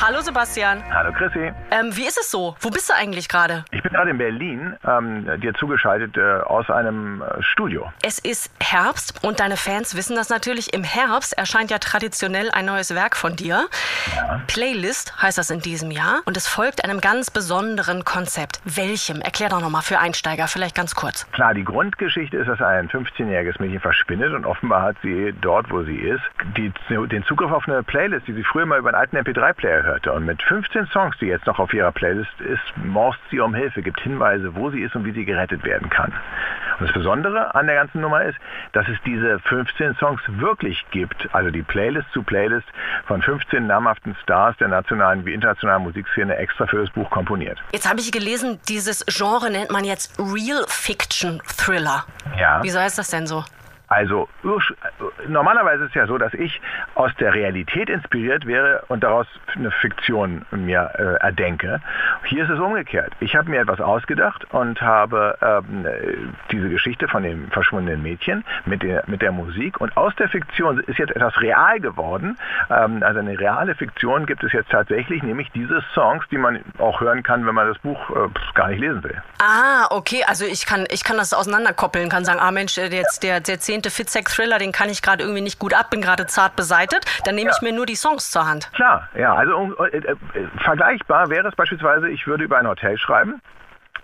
Hallo Sebastian. Hallo Chrissy. Ähm, wie ist es so? Wo bist du eigentlich gerade? Ich bin gerade in Berlin, ähm, dir zugeschaltet äh, aus einem äh, Studio. Es ist Herbst und deine Fans wissen das natürlich. Im Herbst erscheint ja traditionell ein neues Werk von dir. Ja. Playlist heißt das in diesem Jahr und es folgt einem ganz besonderen Konzept. Welchem? Erklär doch nochmal für Einsteiger, vielleicht ganz kurz. Klar, die Grundgeschichte ist, dass ein 15-jähriges Mädchen verschwindet und offenbar hat sie dort, wo sie ist, die, den Zugriff auf eine Playlist, die sie früher mal über einen alten MP3-Player hörte. Und mit 15 Songs, die jetzt noch auf ihrer Playlist ist, morst sie um Hilfe, gibt Hinweise, wo sie ist und wie sie gerettet werden kann. Und das Besondere an der ganzen Nummer ist, dass es diese 15 Songs wirklich gibt, also die Playlist zu Playlist von 15 namhaften Stars der nationalen wie internationalen Musikszene extra für das Buch komponiert. Jetzt habe ich gelesen, dieses Genre nennt man jetzt Real Fiction Thriller. Ja. Wieso heißt das denn so? Also normalerweise ist es ja so, dass ich aus der Realität inspiriert wäre und daraus eine Fiktion mir äh, erdenke. Hier ist es umgekehrt. Ich habe mir etwas ausgedacht und habe ähm, diese Geschichte von dem verschwundenen Mädchen mit der, mit der Musik und aus der Fiktion ist jetzt etwas real geworden. Ähm, also eine reale Fiktion gibt es jetzt tatsächlich, nämlich diese Songs, die man auch hören kann, wenn man das Buch äh, gar nicht lesen will. Ah, okay. Also ich kann, ich kann das auseinanderkoppeln, kann sagen, ah Mensch, jetzt der, der zehnte Fitzek-Thriller, den kann ich gerade irgendwie nicht gut ab, bin gerade zart beseitet. Dann nehme ja. ich mir nur die Songs zur Hand. Klar, ja. Also äh, äh, vergleichbar wäre es beispielsweise, ich würde über ein Hotel schreiben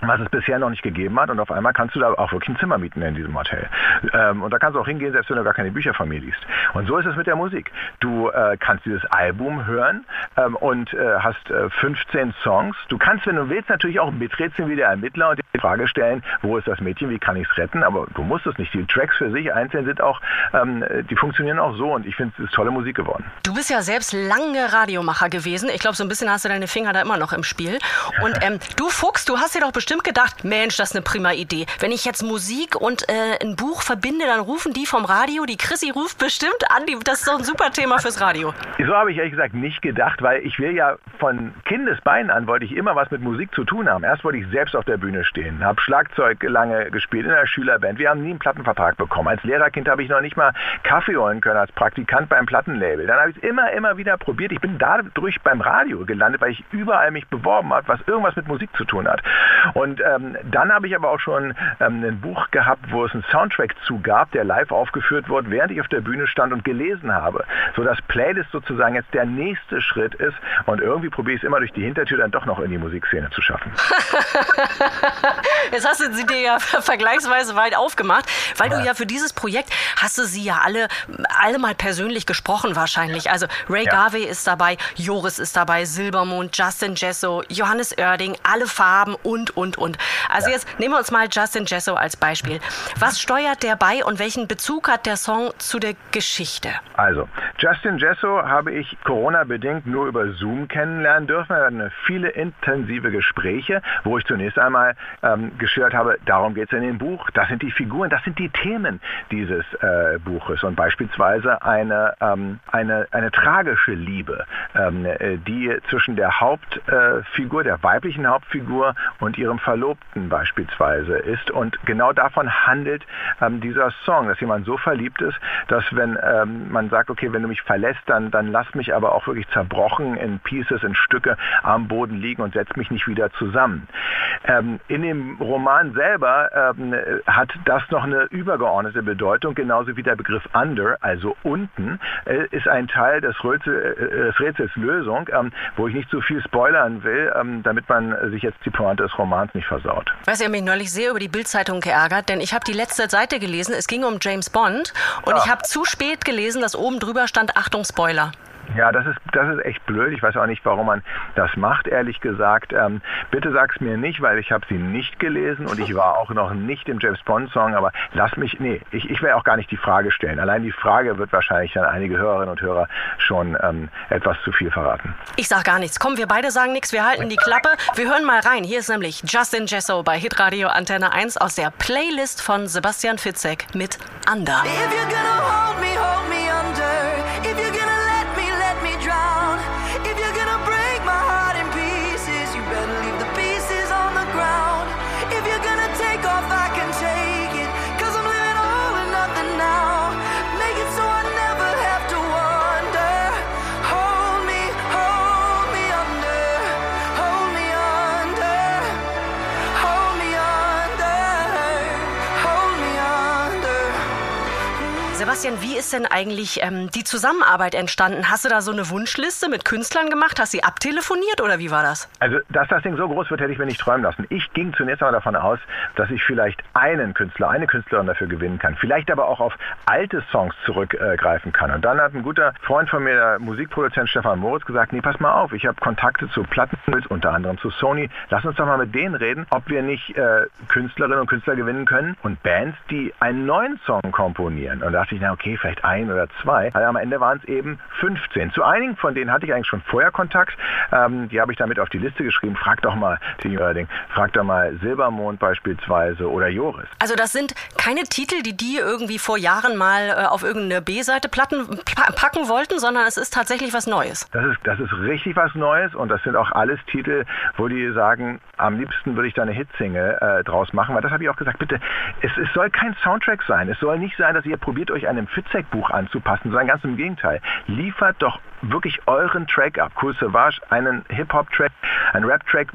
was es bisher noch nicht gegeben hat. Und auf einmal kannst du da auch wirklich ein Zimmer mieten in diesem Hotel. Ähm, und da kannst du auch hingehen, selbst wenn du gar keine Bücher von mir liest. Und so ist es mit der Musik. Du äh, kannst dieses Album hören ähm, und äh, hast äh, 15 Songs. Du kannst, wenn du willst, natürlich auch miträtseln wie der Ermittler und die Frage stellen, wo ist das Mädchen, wie kann ich es retten? Aber du musst es nicht. Die Tracks für sich einzeln sind auch, ähm, die funktionieren auch so. Und ich finde, es ist tolle Musik geworden. Du bist ja selbst lange Radiomacher gewesen. Ich glaube, so ein bisschen hast du deine Finger da immer noch im Spiel. Und ähm, du Fuchs, du hast dir doch bestimmt bestimmt gedacht, Mensch, das ist eine prima Idee. Wenn ich jetzt Musik und äh, ein Buch verbinde, dann rufen die vom Radio, die Chrissy ruft bestimmt an. Die, das ist doch ein super Thema fürs Radio. So habe ich ehrlich gesagt nicht gedacht, weil ich will ja von Kindesbeinen an wollte ich immer was mit Musik zu tun haben. Erst wollte ich selbst auf der Bühne stehen, habe Schlagzeug lange gespielt in der Schülerband. Wir haben nie einen Plattenvertrag bekommen. Als Lehrerkind habe ich noch nicht mal Kaffee holen können als Praktikant beim Plattenlabel. Dann habe ich es immer, immer wieder probiert. Ich bin dadurch beim Radio gelandet, weil ich überall mich beworben habe, was irgendwas mit Musik zu tun hat. Und ähm, dann habe ich aber auch schon ähm, ein Buch gehabt, wo es einen Soundtrack zu gab, der live aufgeführt wurde, während ich auf der Bühne stand und gelesen habe. So dass Playlist sozusagen jetzt der nächste Schritt ist und irgendwie probiere ich es immer durch die Hintertür dann doch noch in die Musikszene zu schaffen. jetzt hast du sie dir ja vergleichsweise weit aufgemacht, weil ja. du ja für dieses Projekt hast du sie ja alle, alle mal persönlich gesprochen wahrscheinlich. Also Ray ja. Garvey ist dabei, Joris ist dabei, Silbermond, Justin Jesso, Johannes Oerding, alle Farben und, und, und. Also ja. jetzt nehmen wir uns mal Justin Jesso als Beispiel. Was steuert der bei und welchen Bezug hat der Song zu der Geschichte? Also, Justin Jesso habe ich Corona-bedingt nur über Zoom kennenlernen dürfen. Wir hatten viele intensive Gespräche, wo ich zunächst einmal ähm, geschildert habe, darum geht es in dem Buch, das sind die Figuren, das sind die Themen dieses äh, Buches und beispielsweise eine, ähm, eine, eine tragische Liebe, ähm, äh, die zwischen der Hauptfigur, der weiblichen Hauptfigur und ihrem Verlobten beispielsweise ist. Und genau davon handelt ähm, dieser Song, dass jemand so verliebt ist, dass wenn ähm, man sagt, okay, wenn du mich verlässt, dann, dann lass mich aber auch wirklich zerbrochen in Pieces, in Stücke am Boden liegen und setz mich nicht wieder zusammen. Ähm, in dem Roman selber ähm, hat das noch eine übergeordnete Bedeutung, genauso wie der Begriff under, also unten, äh, ist ein Teil des, Rätsel, äh, des Rätsels Lösung, ähm, wo ich nicht zu viel spoilern will, ähm, damit man sich jetzt die Pointe des Romans nicht versaut. Ich habe mich neulich sehr über die Bildzeitung geärgert, denn ich habe die letzte Seite gelesen, es ging um James Bond und ja. ich habe zu spät gelesen, dass oben drüber stand, Achtung, Spoiler. Ja, das ist, das ist echt blöd. Ich weiß auch nicht, warum man das macht, ehrlich gesagt. Ähm, bitte sag's mir nicht, weil ich habe sie nicht gelesen und ich war auch noch nicht im James Bond Song, aber lass mich, nee, ich, ich will auch gar nicht die Frage stellen. Allein die Frage wird wahrscheinlich dann einige Hörerinnen und Hörer schon ähm, etwas zu viel verraten. Ich sag gar nichts. Komm, wir beide sagen nichts, wir halten die Klappe. Wir hören mal rein. Hier ist nämlich Justin Jesso bei Hitradio Antenne 1 aus der Playlist von Sebastian Fitzek mit Under. Sebastian, wie ist denn eigentlich ähm, die Zusammenarbeit entstanden? Hast du da so eine Wunschliste mit Künstlern gemacht? Hast du sie abtelefoniert oder wie war das? Also, dass das Ding so groß wird, hätte ich mir nicht träumen lassen. Ich ging zunächst einmal davon aus, dass ich vielleicht einen Künstler, eine Künstlerin dafür gewinnen kann. Vielleicht aber auch auf alte Songs zurückgreifen kann. Und dann hat ein guter Freund von mir, der Musikproduzent Stefan Moritz, gesagt, nee, pass mal auf, ich habe Kontakte zu Plattenmills, unter anderem zu Sony. Lass uns doch mal mit denen reden, ob wir nicht äh, Künstlerinnen und Künstler gewinnen können und Bands, die einen neuen Song komponieren. Und da dachte ich, na okay, vielleicht ein oder zwei. Also am Ende waren es eben 15. Zu einigen von denen hatte ich eigentlich schon vorher Kontakt. Ähm, die habe ich damit auf die Liste geschrieben. Frag doch mal, Ding, frag doch mal Silbermond beispielsweise oder Joris. Also das sind keine Titel, die die irgendwie vor Jahren mal äh, auf irgendeine B-Seite Platten packen wollten, sondern es ist tatsächlich was Neues. Das ist, das ist richtig was Neues und das sind auch alles Titel, wo die sagen, am liebsten würde ich da eine Hitsingle äh, draus machen, weil das habe ich auch gesagt, bitte, es, es soll kein Soundtrack sein. Es soll nicht sein, dass ihr probiert, euch einem Fitzek-Buch anzupassen, sondern ganz im Gegenteil. Liefert doch wirklich euren Track ab. Cool Savage, einen Hip-Hop-Track, einen Rap-Track,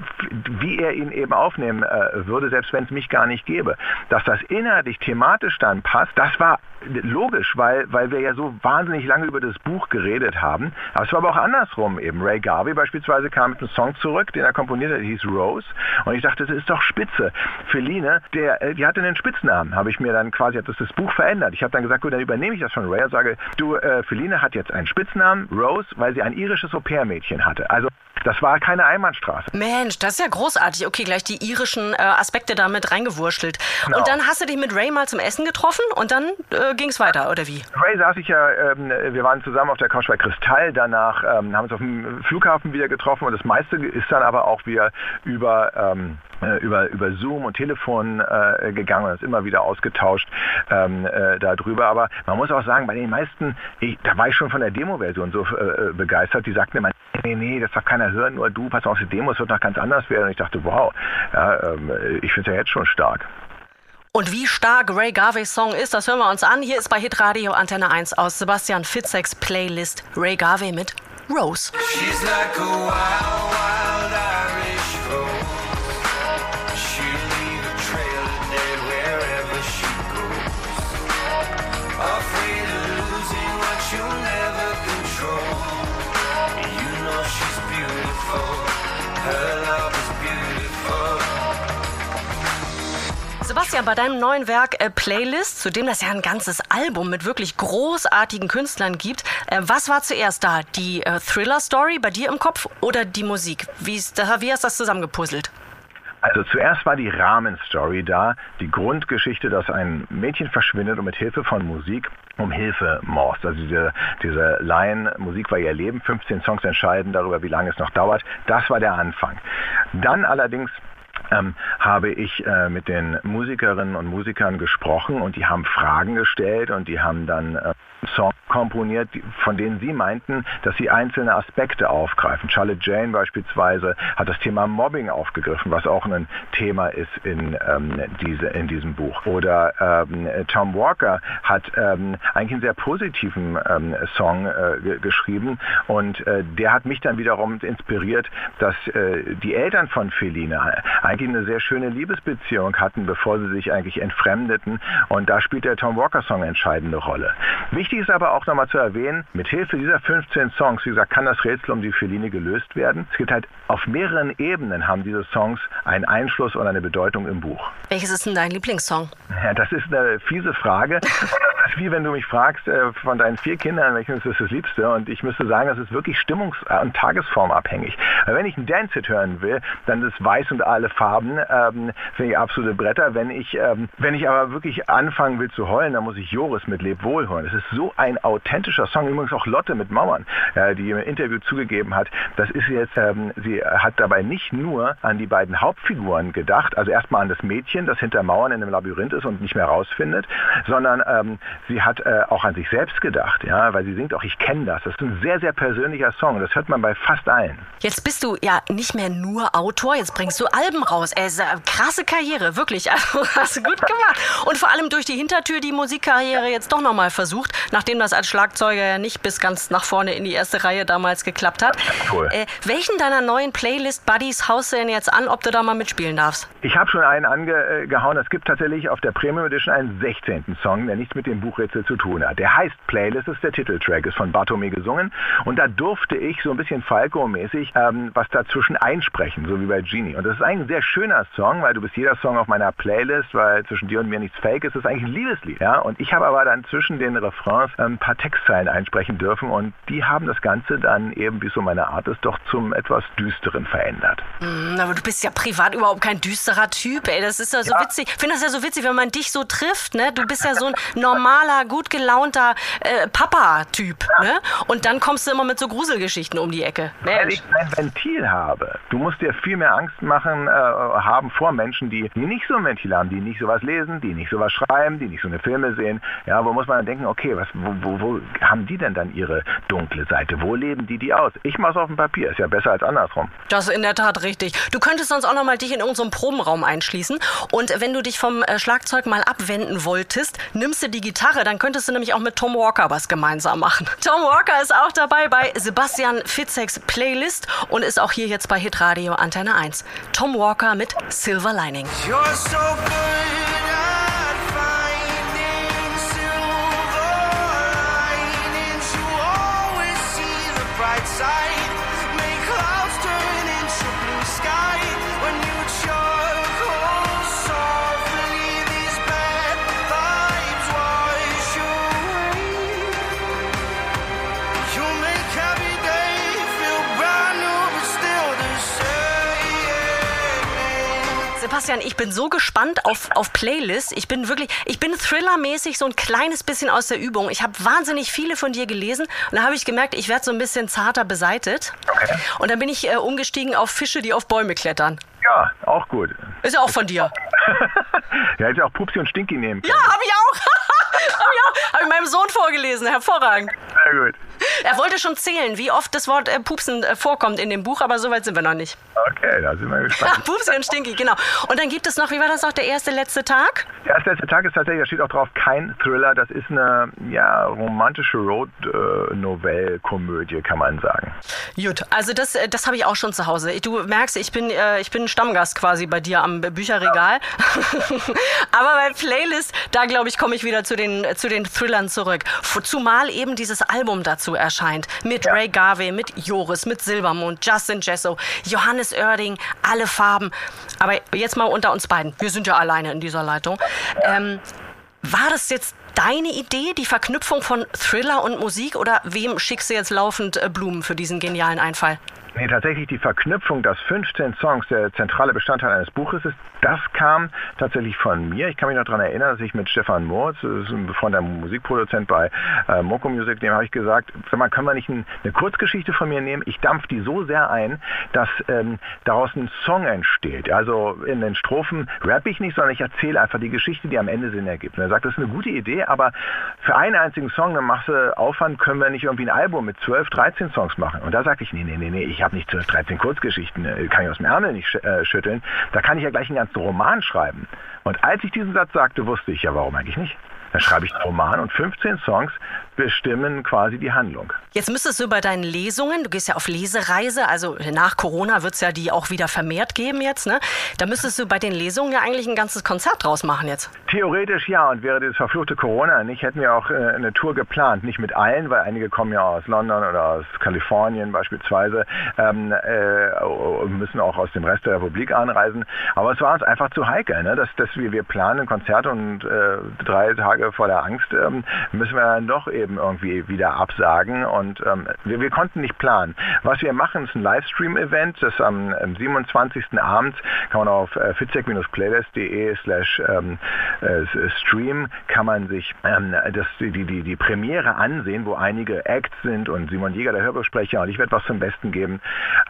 wie er ihn eben aufnehmen äh, würde, selbst wenn es mich gar nicht gäbe. Dass das inhaltlich, thematisch dann passt, das war logisch, weil, weil wir ja so wahnsinnig lange über das Buch geredet haben. Aber es war aber auch andersrum eben. Ray Garvey beispielsweise kam mit einem Song zurück, den er komponiert hat, hieß Rose. Und ich dachte, das ist doch spitze. Feline, der, äh, die hatte einen Spitznamen, habe ich mir dann quasi, hat das, das Buch verändert. Ich habe dann gesagt, gut, dann übernehme ich das von und sage, du, äh, Feline hat jetzt einen Spitznamen, Rose, weil sie ein irisches Au-pair-Mädchen hatte. Also das war keine Einbahnstraße. Mensch, das ist ja großartig. Okay, gleich die irischen äh, Aspekte da mit reingewurschtelt. Genau. Und dann hast du dich mit Ray mal zum Essen getroffen und dann äh, ging es weiter, oder wie? Ray saß ich ja, ähm, wir waren zusammen auf der Couch bei Kristall, danach ähm, haben uns auf dem Flughafen wieder getroffen und das meiste ist dann aber auch wieder über... Ähm, äh, über, über Zoom und Telefon äh, gegangen und ist immer wieder ausgetauscht ähm, äh, darüber. Aber man muss auch sagen, bei den meisten, ich, da war ich schon von der Demo-Version so äh, begeistert, die sagten immer, nee, nee, das darf keiner hören, nur du, pass auf, die Demo, es wird noch ganz anders werden. Und ich dachte, wow, ja, ähm, ich finde es ja jetzt schon stark. Und wie stark Ray Garveys Song ist, das hören wir uns an. Hier ist bei Hitradio Antenne 1 aus Sebastian Fitzeks Playlist Ray Garvey mit Rose. She's like a wild, wild Sebastian, bei deinem neuen Werk äh, Playlist, zu dem das ja ein ganzes Album mit wirklich großartigen Künstlern gibt, äh, was war zuerst da? Die äh, Thriller-Story bei dir im Kopf oder die Musik? Wie, ist, wie hast du das zusammengepuzzelt? Also zuerst war die Rahmenstory da, die Grundgeschichte, dass ein Mädchen verschwindet und mit Hilfe von Musik um Hilfe morst. Also diese, diese Laien, Musik war ihr Leben, 15 Songs entscheiden darüber, wie lange es noch dauert. Das war der Anfang. Dann allerdings ähm, habe ich äh, mit den Musikerinnen und Musikern gesprochen und die haben Fragen gestellt und die haben dann äh, Songs komponiert, von denen sie meinten, dass sie einzelne Aspekte aufgreifen. Charlotte Jane beispielsweise hat das Thema Mobbing aufgegriffen, was auch ein Thema ist in, ähm, diese, in diesem Buch. Oder ähm, Tom Walker hat ähm, eigentlich einen sehr positiven ähm, Song äh, geschrieben und äh, der hat mich dann wiederum inspiriert, dass äh, die Eltern von Feline eigentlich eine sehr schöne Liebesbeziehung hatten, bevor sie sich eigentlich entfremdeten und da spielt der Tom Walker Song entscheidende Rolle. Wichtig ist aber auch nochmal zu erwähnen, mit Hilfe dieser 15 Songs, wie gesagt, kann das Rätsel um die Feline gelöst werden. Es gibt halt auf mehreren Ebenen haben diese Songs einen Einfluss und eine Bedeutung im Buch. Welches ist denn dein Lieblingssong? Ja, das ist eine fiese Frage. Das ist wie wenn du mich fragst, äh, von deinen vier Kindern, welches ist das Liebste? Und ich müsste sagen, das ist wirklich stimmungs- und tagesformabhängig. Weil wenn ich einen Dance-Hit hören will, dann ist weiß und alle Farben, ähm, finde ich absolute Bretter. Wenn ich, ähm, wenn ich aber wirklich anfangen will zu heulen, dann muss ich Joris mit Leb wohl hören. Es ist so ein authentischer Song. Übrigens auch Lotte mit Mauern, äh, die im Interview zugegeben hat, das ist jetzt, ähm, sie hat dabei nicht nur an die beiden Hauptfiguren gedacht, also erstmal an das Mädchen, das hinter Mauern in einem Labyrinth ist und nicht mehr rausfindet, sondern ähm, sie hat äh, auch an sich selbst gedacht, ja, weil sie singt auch, ich kenne das. Das ist ein sehr, sehr persönlicher Song. Das hört man bei fast allen. Jetzt bist du ja nicht mehr nur Autor, jetzt bringst du Alben raus. Ey, krasse Karriere, wirklich. Also hast du gut gemacht. Und vor allem durch die Hintertür die Musikkarriere jetzt doch nochmal versucht, nachdem das als Schlagzeuger ja nicht bis ganz nach vorne in die erste Reihe damals geklappt hat. Cool. Äh, welchen deiner neuen Playlist Buddies haust du denn jetzt an, ob du da mal mitspielen darfst? Ich habe schon einen angehauen. Es gibt tatsächlich auf der Premium Edition einen 16. Song, der nichts mit dem Buch Buchrätsel zu tun hat. Der heißt Playlist, ist der Titeltrack, ist von Bartome gesungen und da durfte ich so ein bisschen Falco-mäßig ähm, was dazwischen einsprechen, so wie bei Genie. Und das ist eigentlich ein sehr schöner Song, weil du bist jeder Song auf meiner Playlist, weil zwischen dir und mir nichts fake ist. Das ist eigentlich ein Liebeslied. Ja? Und ich habe aber dann zwischen den Refrains ein paar Textzeilen einsprechen dürfen und die haben das Ganze dann eben, wie so meine Art ist, doch zum etwas düsteren verändert. Mm, aber du bist ja privat überhaupt kein düsterer Typ, ey. Das ist ja so ja. witzig. Ich finde das ja so witzig, wenn man dich so trifft, ne? Du bist ja so ein normaler, gut gelaunter äh, Papa-Typ, ja. ne? Und dann kommst du immer mit so Gruselgeschichten um die Ecke. Weil ich ein Ventil habe. Du musst dir viel mehr Angst machen, äh, haben vor Menschen, die, die nicht so ein Ventil haben, die nicht sowas lesen, die nicht sowas schreiben, die nicht so eine Filme sehen. Ja, wo muss man dann denken, okay, was, wo, wo, wo haben die denn dann ihre dunkle Seite? Wo leben die die aus? Ich mach's auf dem Papier, ist ja besser als andersrum. Das ist in der Tat richtig. Du könntest sonst auch noch mal dich in irgendeinem Probenraum einschließen und wenn du dich vom äh, Schlagzeug mal abwenden wolltest, nimmst du die Gitarre, dann könntest du nämlich auch mit Tom Walker was gemeinsam machen. Tom Walker ist auch dabei bei Sebastian Fitzeks Playlist und ist auch hier jetzt bei Hitradio Antenne 1. Tom Walker mit Silver Lining. You're so Sebastian, ich bin so gespannt auf, auf Playlist. Ich bin wirklich, ich bin thrillermäßig so ein kleines bisschen aus der Übung. Ich habe wahnsinnig viele von dir gelesen und da habe ich gemerkt, ich werde so ein bisschen zarter beseitet. Okay. Und dann bin ich äh, umgestiegen auf Fische, die auf Bäume klettern. Ja, auch gut. Ist ja auch von dir. ja, hätte auch Pupsi und Stinky nehmen können. Ja, habe ich auch. habe ich auch. Habe ich meinem Sohn vorgelesen. Hervorragend. Sehr gut. Er wollte schon zählen, wie oft das Wort äh, Pupsen äh, vorkommt in dem Buch, aber so weit sind wir noch nicht. Okay, da sind wir gespannt. Pupsi und Stinky, genau. Und dann gibt es noch, wie war das noch, der erste letzte Tag? Der erste letzte Tag ist tatsächlich, da steht auch drauf, kein Thriller. Das ist eine ja, romantische Road-Novell-Komödie, kann man sagen. Gut, also das, äh, das habe ich auch schon zu Hause. Du merkst, ich bin, äh, ich bin Stammgast quasi bei dir am Bücherregal. Ja. aber bei Playlist, da glaube ich, komme ich wieder zu den, zu den Thrillern zurück. Zumal eben dieses Album dazu erscheint. Mit ja. Ray Garvey, mit Joris, mit Silbermond, Justin Jesso, Johannes Oerding, alle Farben. Aber jetzt mal unter uns beiden. Wir sind ja alleine in dieser Leitung. Ja. Ähm, war das jetzt deine Idee, die Verknüpfung von Thriller und Musik oder wem schickst du jetzt laufend äh, Blumen für diesen genialen Einfall? Nee, tatsächlich die Verknüpfung, dass 15 Songs der zentrale Bestandteil eines Buches ist, das kam tatsächlich von mir. Ich kann mich noch daran erinnern, dass ich mit Stefan Moritz, das ist ein befreundeter Musikproduzent bei äh, Moko Music, dem habe ich gesagt, sag mal, können wir nicht ein, eine Kurzgeschichte von mir nehmen? Ich dampf die so sehr ein, dass ähm, daraus ein Song entsteht. Also in den Strophen rappe ich nicht, sondern ich erzähle einfach die Geschichte, die am Ende Sinn ergibt. Und er sagt, das ist eine gute Idee, aber für einen einzigen Song, machst du Aufwand, können wir nicht irgendwie ein Album mit 12, 13 Songs machen. Und da sagte ich, nee, nee, nee, nee, ich habe habe nicht 12, 13 Kurzgeschichten, äh, kann ich aus dem Ärmel nicht äh, schütteln. Da kann ich ja gleich einen ganzen Roman schreiben. Und als ich diesen Satz sagte, wusste ich ja, warum eigentlich nicht. Dann schreibe ich einen Roman und 15 Songs bestimmen quasi die Handlung. Jetzt müsstest du bei deinen Lesungen, du gehst ja auf Lesereise, also nach Corona wird es ja die auch wieder vermehrt geben jetzt, ne? Da müsstest du bei den Lesungen ja eigentlich ein ganzes Konzert draus machen jetzt. Theoretisch ja, und wäre das verfluchte Corona nicht, hätten wir auch äh, eine Tour geplant. Nicht mit allen, weil einige kommen ja aus London oder aus Kalifornien beispielsweise, ähm, äh, müssen auch aus dem Rest der Republik anreisen. Aber es war uns einfach zu heikel, ne? dass, dass wir, wir planen ein Konzert und äh, drei Tage vor der Angst ähm, müssen wir dann doch eben eben irgendwie wieder absagen und ähm, wir, wir, konnten nicht planen. Was wir machen, ist ein Livestream-Event, das am, am 27. Abend kann man auf äh, fitzek-playlist.de slash ähm, äh, stream kann man sich ähm, das, die, die, die Premiere ansehen, wo einige Acts sind und Simon Jäger, der Hörbesprecher und ich werde was zum Besten geben.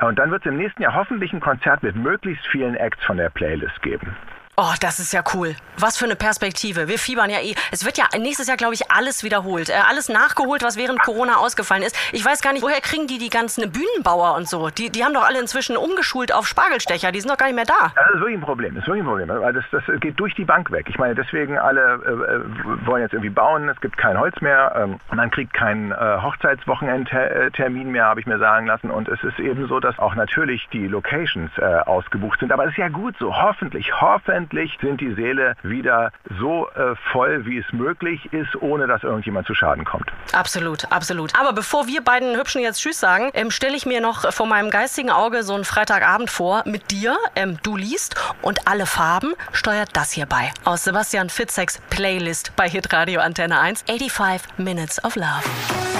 Und dann wird es im nächsten Jahr hoffentlich ein Konzert mit möglichst vielen Acts von der Playlist geben. Oh, das ist ja cool. Was für eine Perspektive. Wir fiebern ja eh. Es wird ja nächstes Jahr, glaube ich, alles wiederholt. Äh, alles nachgeholt, was während Corona ausgefallen ist. Ich weiß gar nicht, woher kriegen die die ganzen Bühnenbauer und so? Die, die haben doch alle inzwischen umgeschult auf Spargelstecher. Die sind doch gar nicht mehr da. Das ist wirklich ein Problem. Das ist wirklich ein Problem. Das, das geht durch die Bank weg. Ich meine, deswegen alle äh, wollen jetzt irgendwie bauen. Es gibt kein Holz mehr. Ähm, man kriegt keinen äh, Hochzeitswochenendtermin mehr, habe ich mir sagen lassen. Und es ist eben so, dass auch natürlich die Locations äh, ausgebucht sind. Aber es ist ja gut so. Hoffentlich, hoffentlich hoffentlich sind die Seele wieder so äh, voll, wie es möglich ist, ohne dass irgendjemand zu Schaden kommt. Absolut, absolut. Aber bevor wir beiden Hübschen jetzt Tschüss sagen, ähm, stelle ich mir noch vor meinem geistigen Auge so einen Freitagabend vor mit dir. Ähm, du liest und alle Farben steuert das hier bei. Aus Sebastian Fitzeks Playlist bei Hitradio Antenne 1. 85 Minutes of Love.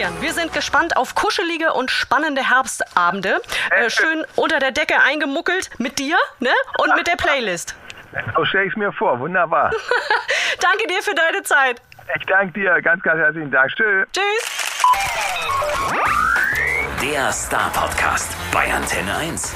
Sebastian, wir sind gespannt auf kuschelige und spannende Herbstabende. Äh, schön unter der Decke eingemuckelt mit dir ne? und mit der Playlist. So stelle ich es mir vor. Wunderbar. danke dir für deine Zeit. Ich danke dir. Ganz, ganz herzlichen Dank. Tschüss. Tschüss. Der Star Podcast bei Antenne 1.